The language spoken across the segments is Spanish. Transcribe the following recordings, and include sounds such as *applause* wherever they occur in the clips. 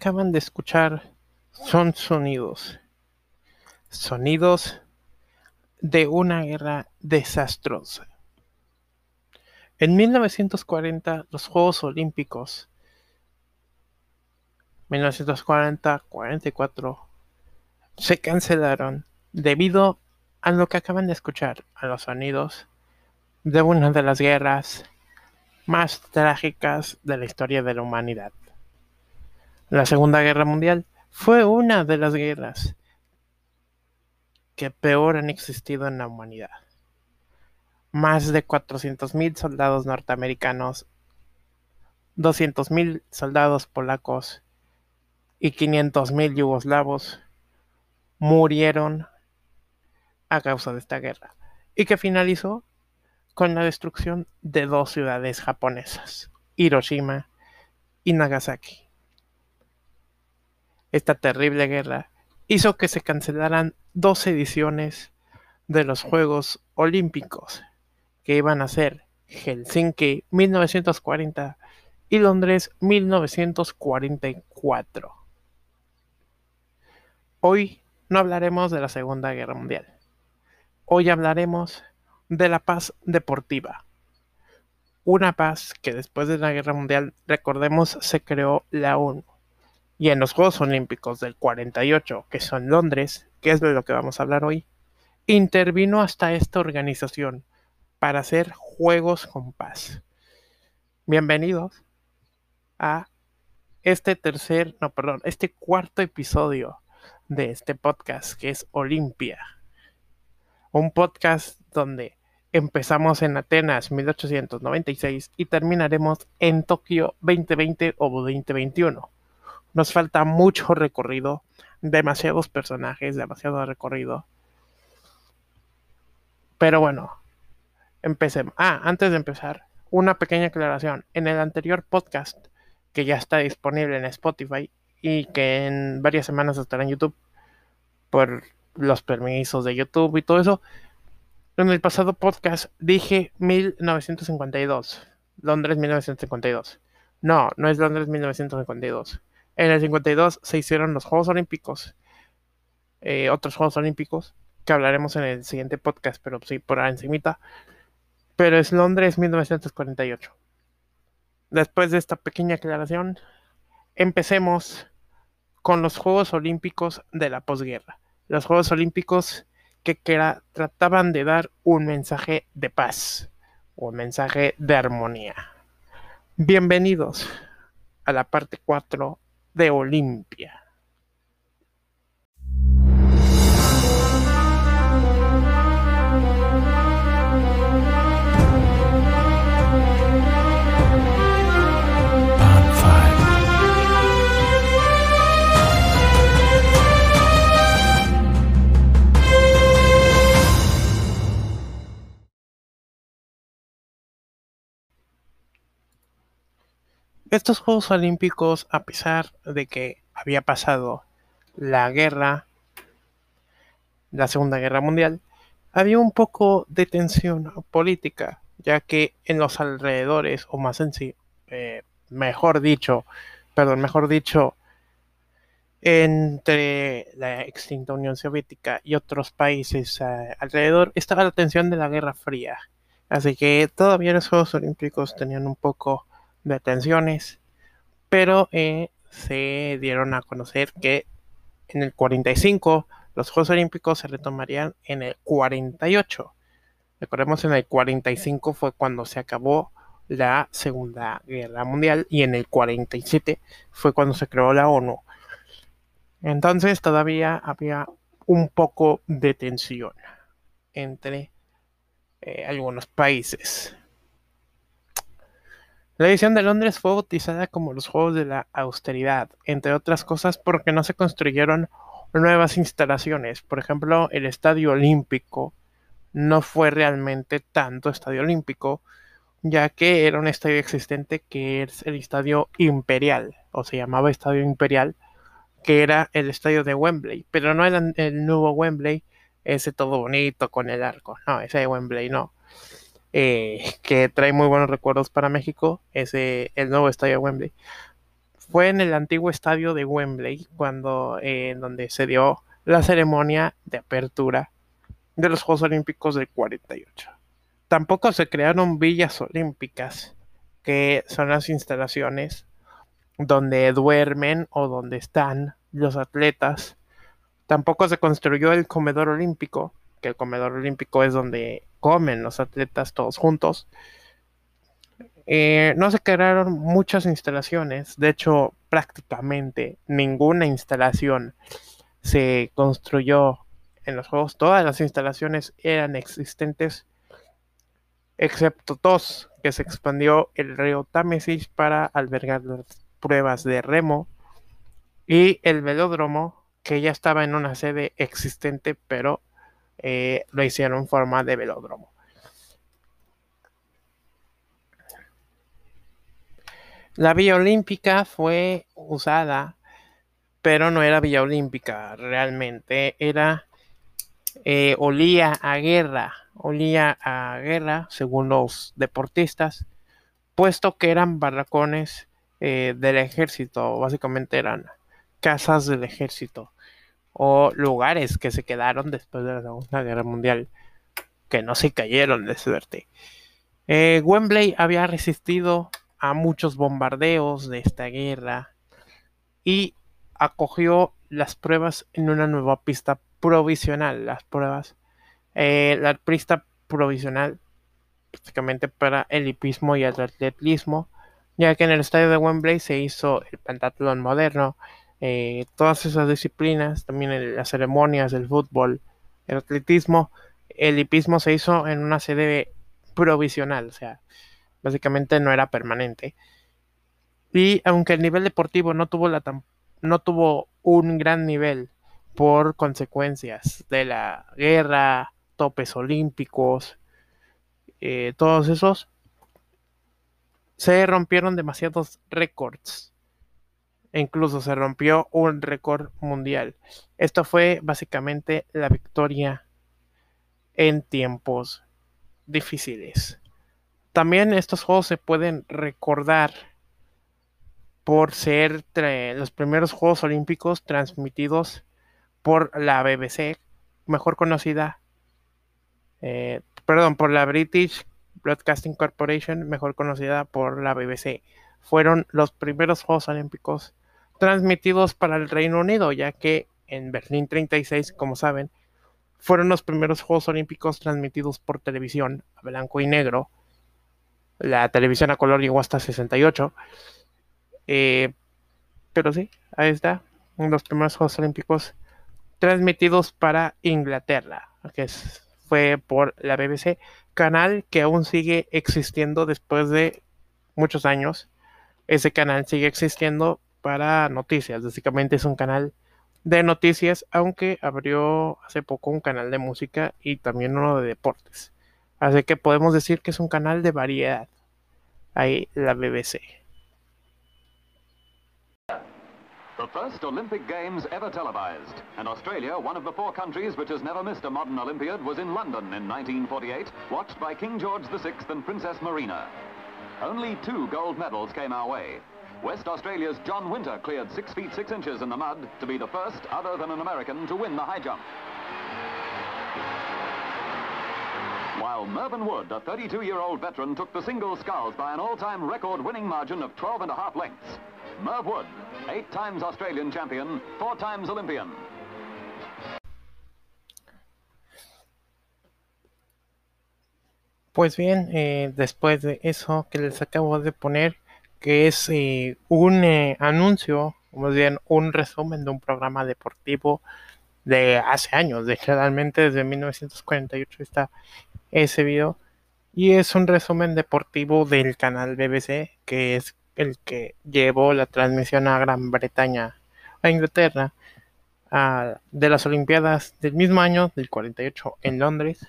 acaban de escuchar son sonidos. Sonidos de una guerra desastrosa. En 1940, los Juegos Olímpicos 1940-44 se cancelaron debido a lo que acaban de escuchar, a los sonidos de una de las guerras más trágicas de la historia de la humanidad. La Segunda Guerra Mundial fue una de las guerras que peor han existido en la humanidad. Más de 400.000 soldados norteamericanos, 200.000 soldados polacos y 500.000 yugoslavos murieron a causa de esta guerra y que finalizó con la destrucción de dos ciudades japonesas, Hiroshima y Nagasaki. Esta terrible guerra hizo que se cancelaran dos ediciones de los Juegos Olímpicos, que iban a ser Helsinki 1940 y Londres 1944. Hoy no hablaremos de la Segunda Guerra Mundial. Hoy hablaremos de la paz deportiva. Una paz que después de la Guerra Mundial, recordemos, se creó la ONU. Y en los Juegos Olímpicos del 48, que son Londres, que es de lo que vamos a hablar hoy, intervino hasta esta organización para hacer Juegos con Paz. Bienvenidos a este tercer, no, perdón, este cuarto episodio de este podcast que es Olimpia. Un podcast donde Empezamos en Atenas 1896 y terminaremos en Tokio 2020 o 2021. Nos falta mucho recorrido, demasiados personajes, demasiado recorrido. Pero bueno, empecemos. Ah, antes de empezar, una pequeña aclaración. En el anterior podcast, que ya está disponible en Spotify y que en varias semanas estará en YouTube por los permisos de YouTube y todo eso, en el pasado podcast dije 1952. Londres 1952. No, no es Londres 1952. En el 52 se hicieron los Juegos Olímpicos. Eh, otros Juegos Olímpicos que hablaremos en el siguiente podcast, pero sí por encimita. Pero es Londres 1948. Después de esta pequeña aclaración, empecemos con los Juegos Olímpicos de la posguerra. Los Juegos Olímpicos que, trataban de dar un mensaje de paz, un mensaje de armonía. Bienvenidos a la parte 4 de Olimpia. Estos Juegos Olímpicos, a pesar de que había pasado la guerra, la Segunda Guerra Mundial, había un poco de tensión política, ya que en los alrededores, o más en sí, eh, mejor dicho, perdón, mejor dicho, entre la extinta Unión Soviética y otros países eh, alrededor, estaba la tensión de la Guerra Fría. Así que todavía los Juegos Olímpicos tenían un poco de tensiones, pero eh, se dieron a conocer que en el 45 los Juegos Olímpicos se retomarían en el 48. Recordemos, en el 45 fue cuando se acabó la Segunda Guerra Mundial y en el 47 fue cuando se creó la ONU. Entonces todavía había un poco de tensión entre eh, algunos países. La edición de Londres fue bautizada como los Juegos de la Austeridad, entre otras cosas porque no se construyeron nuevas instalaciones. Por ejemplo, el Estadio Olímpico no fue realmente tanto Estadio Olímpico, ya que era un estadio existente que es el Estadio Imperial, o se llamaba Estadio Imperial, que era el estadio de Wembley, pero no era el nuevo Wembley, ese todo bonito con el arco, no, ese de Wembley no. Eh, *laughs* que trae muy buenos recuerdos para México, es el nuevo estadio Wembley. fue en el antiguo estadio de Wembley, cuando, eh, donde se dio la ceremonia de apertura de los Juegos Olímpicos del 48. Tampoco se crearon villas olímpicas, que son las instalaciones donde duermen o donde están los atletas. Tampoco se construyó el comedor olímpico, que el comedor olímpico es donde comen los atletas todos juntos. Eh, no se crearon muchas instalaciones, de hecho prácticamente ninguna instalación se construyó en los juegos, todas las instalaciones eran existentes, excepto dos, que se expandió el río Támesis para albergar las pruebas de remo y el velódromo, que ya estaba en una sede existente, pero eh, lo hicieron en forma de velódromo. La Villa Olímpica fue usada, pero no era Villa Olímpica realmente, era eh, olía a guerra, olía a guerra según los deportistas, puesto que eran barracones eh, del ejército, básicamente eran casas del ejército o lugares que se quedaron después de la Segunda Guerra Mundial, que no se cayeron de suerte. Eh, Wembley había resistido a muchos bombardeos de esta guerra y acogió las pruebas en una nueva pista provisional. Las pruebas, eh, la pista provisional prácticamente para el hipismo y el atletismo, ya que en el estadio de Wembley se hizo el pentatlón moderno, eh, todas esas disciplinas, también las ceremonias del fútbol, el atletismo, el hipismo se hizo en una sede provisional, o sea, básicamente no era permanente. Y aunque el nivel deportivo no tuvo, la no tuvo un gran nivel por consecuencias de la guerra, topes olímpicos, eh, todos esos, se rompieron demasiados récords. E incluso se rompió un récord mundial. Esto fue básicamente la victoria en tiempos difíciles. También estos juegos se pueden recordar por ser los primeros Juegos Olímpicos transmitidos por la BBC, mejor conocida, eh, perdón, por la British Broadcasting Corporation, mejor conocida por la BBC. Fueron los primeros Juegos Olímpicos transmitidos para el Reino Unido, ya que en Berlín 36, como saben, fueron los primeros Juegos Olímpicos transmitidos por televisión a blanco y negro la televisión a color llegó hasta 68. Eh, pero sí, ahí está. Los primeros Juegos Olímpicos transmitidos para Inglaterra, que fue por la BBC, canal que aún sigue existiendo después de muchos años. Ese canal sigue existiendo para noticias, básicamente es un canal de noticias, aunque abrió hace poco un canal de música y también uno de deportes. Así que podemos decir que es un canal de variedad. Ahí la BBC. The first Olympic Games ever televised. And Australia, one of the four countries which has never missed a modern Olympiad, was in London in 1948, watched by King George VI and Princess Marina. Only two gold medals came our way. West Australia's John Winter cleared 6 feet 6 inches in the mud to be the first, other than an American, to win the high jump. while Mervyn Wood, a 32-year-old veteran, took the single sculls by an all-time record-winning margin of 12 and a half lengths. Merv Wood, eight times Australian champion, four times Olympian. Pues bien, eh, después de eso que les acabo de poner, que es eh, un eh, anuncio, o más bien un resumen de un programa deportivo de hace años, de realmente desde 1948 está ese video. Y es un resumen deportivo del canal BBC, que es el que llevó la transmisión a Gran Bretaña, a Inglaterra, de las Olimpiadas del mismo año, del 48, en Londres,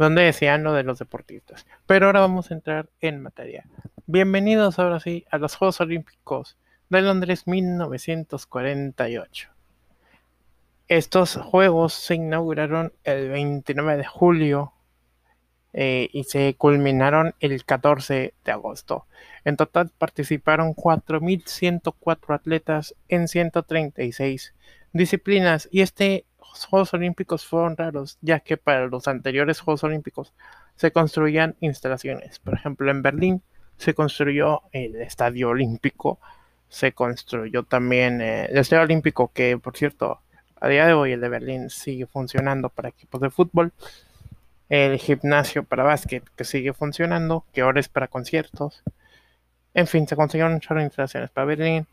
donde decían lo de los deportistas. Pero ahora vamos a entrar en materia. Bienvenidos ahora sí a los Juegos Olímpicos de Londres 1948. Estos juegos se inauguraron el 29 de julio eh, y se culminaron el 14 de agosto. En total participaron 4.104 atletas en 136 disciplinas y este Juegos Olímpicos fueron raros, ya que para los anteriores Juegos Olímpicos se construían instalaciones. Por ejemplo, en Berlín se construyó el Estadio Olímpico, se construyó también eh, el Estadio Olímpico, que por cierto, a día de hoy el de Berlín sigue funcionando para equipos de fútbol, el gimnasio para básquet, que sigue funcionando, que ahora es para conciertos. En fin, se construyeron muchas instalaciones para Berlín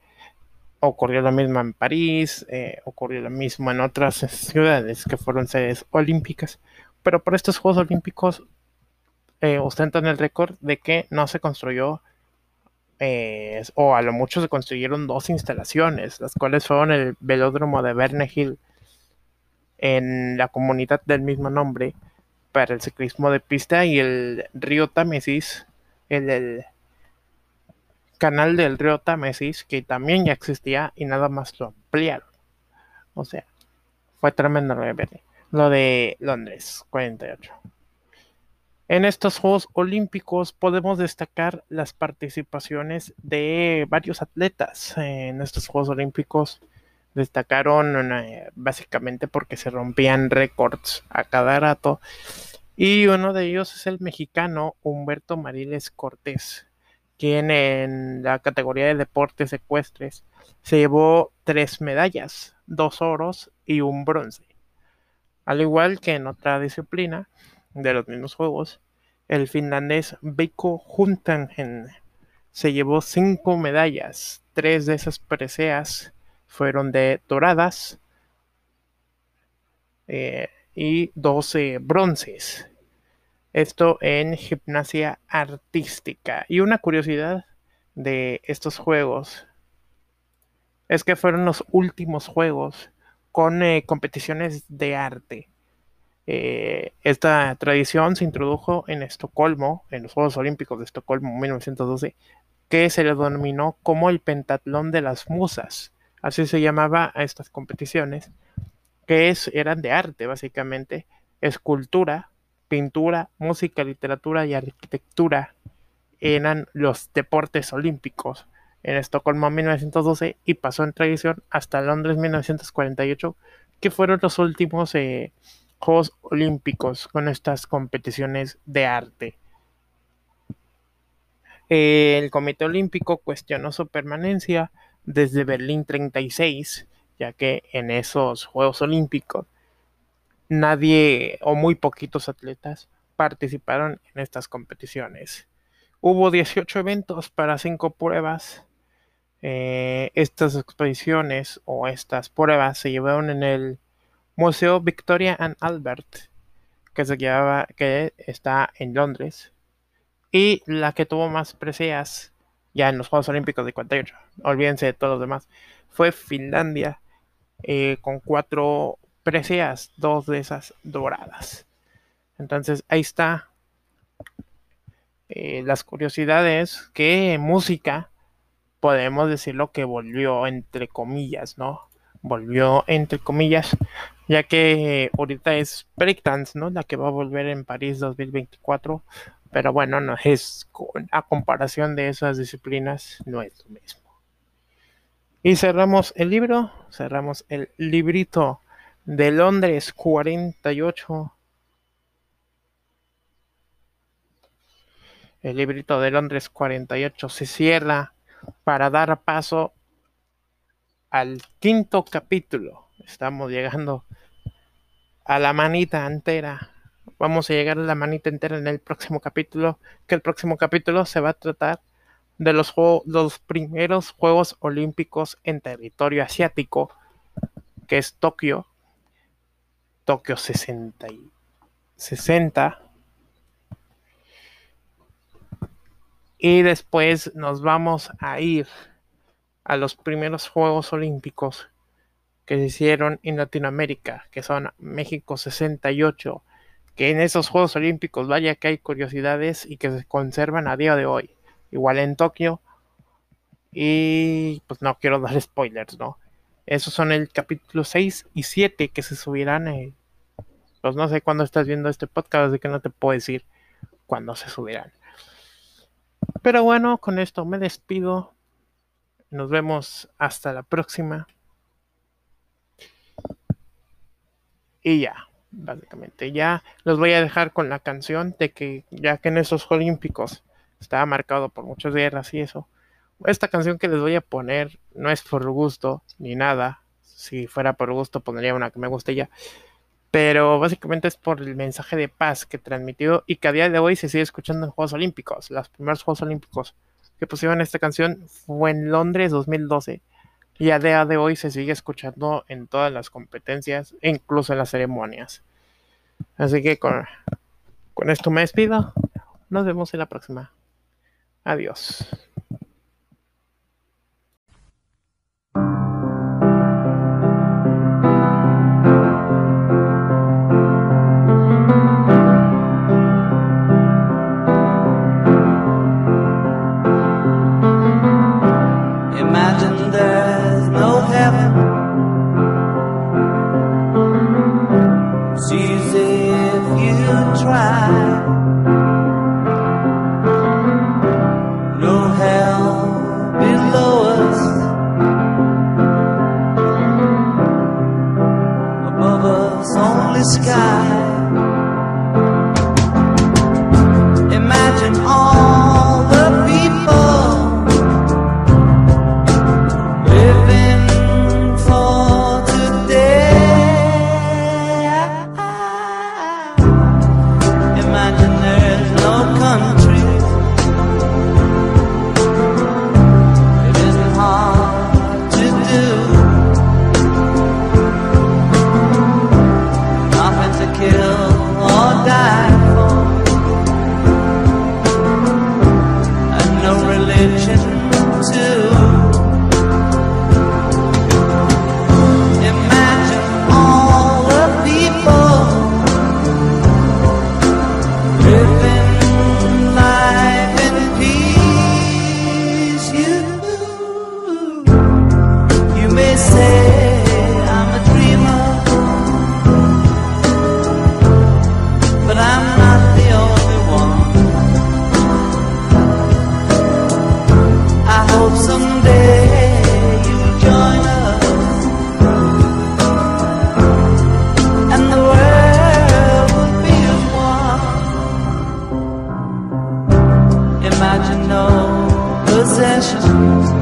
ocurrió lo mismo en París, eh, ocurrió lo mismo en otras ciudades que fueron sedes olímpicas, pero por estos Juegos Olímpicos eh, ostentan el récord de que no se construyó, eh, o a lo mucho se construyeron dos instalaciones, las cuales fueron el velódromo de Verne Hill en la comunidad del mismo nombre para el ciclismo de pista y el río Támesis, el canal del río Támesis, que también ya existía y nada más lo ampliaron. O sea, fue tremendo lo de, lo de Londres 48. En estos Juegos Olímpicos podemos destacar las participaciones de varios atletas. En estos Juegos Olímpicos destacaron eh, básicamente porque se rompían récords a cada rato. Y uno de ellos es el mexicano Humberto Mariles Cortés, quien en la categoría de deportes ecuestres se llevó tres medallas, dos oros y un bronce. Al igual que en otra disciplina de los mismos juegos, el finlandés Veikko Huntangen se llevó cinco medallas, tres de esas preseas fueron de doradas eh, y doce bronces. Esto en gimnasia artística. Y una curiosidad de estos juegos es que fueron los últimos juegos con eh, competiciones de arte. Eh, esta tradición se introdujo en Estocolmo, en los Juegos Olímpicos de Estocolmo 1912, que se le denominó como el Pentatlón de las Musas. Así se llamaba a estas competiciones, que es, eran de arte básicamente, escultura, pintura, música, literatura y arquitectura eran los deportes olímpicos en Estocolmo 1912 y pasó en tradición hasta Londres 1948, que fueron los últimos eh, Juegos Olímpicos con estas competiciones de arte. El Comité Olímpico cuestionó su permanencia desde Berlín 36, ya que en esos Juegos Olímpicos nadie o muy poquitos atletas participaron en estas competiciones. Hubo 18 eventos para 5 pruebas. Eh, estas expediciones o estas pruebas se llevaron en el Museo Victoria and Albert, que se llevaba, que está en Londres, y la que tuvo más preseas ya en los Juegos Olímpicos de 48, olvídense de todos los demás, fue Finlandia, eh, con cuatro preseas, dos de esas doradas. Entonces ahí está eh, las curiosidades que música podemos decirlo que volvió entre comillas, ¿no? Volvió entre comillas, ya que ahorita es breakdance, ¿no? La que va a volver en París 2024, pero bueno, no es a comparación de esas disciplinas no es lo mismo. Y cerramos el libro, cerramos el librito de Londres 48. El librito de Londres 48 se cierra para dar paso al quinto capítulo. Estamos llegando a la manita entera. Vamos a llegar a la manita entera en el próximo capítulo. Que el próximo capítulo se va a tratar de los, los primeros Juegos Olímpicos en territorio asiático, que es Tokio, Tokio 60 y 60. Y después nos vamos a ir a los primeros Juegos Olímpicos que se hicieron en Latinoamérica, que son México 68, que en esos Juegos Olímpicos vaya que hay curiosidades y que se conservan a día de hoy. Igual en Tokio. Y pues no quiero dar *laughs* spoilers, ¿no? Esos son el capítulo 6 y 7 que se subirán. Eh, pues no sé cuándo estás viendo este podcast, así que no te puedo decir. cuando se subirán. Pero bueno, con esto me despido. Nos vemos hasta la próxima. Y ya, básicamente. Ya los voy a dejar con la canción de que ya que en esos Olímpicos estaba marcado por muchas guerras y eso. Esta canción que les voy a poner no es por gusto ni nada. Si fuera por gusto pondría una que me guste ya. Pero básicamente es por el mensaje de paz que transmitió y que a día de hoy se sigue escuchando en Juegos Olímpicos. Los primeros Juegos Olímpicos que pusieron esta canción fue en Londres 2012 y a día de hoy se sigue escuchando en todas las competencias incluso en las ceremonias. Así que con, con esto me despido. Nos vemos en la próxima. Adiós. No possessions.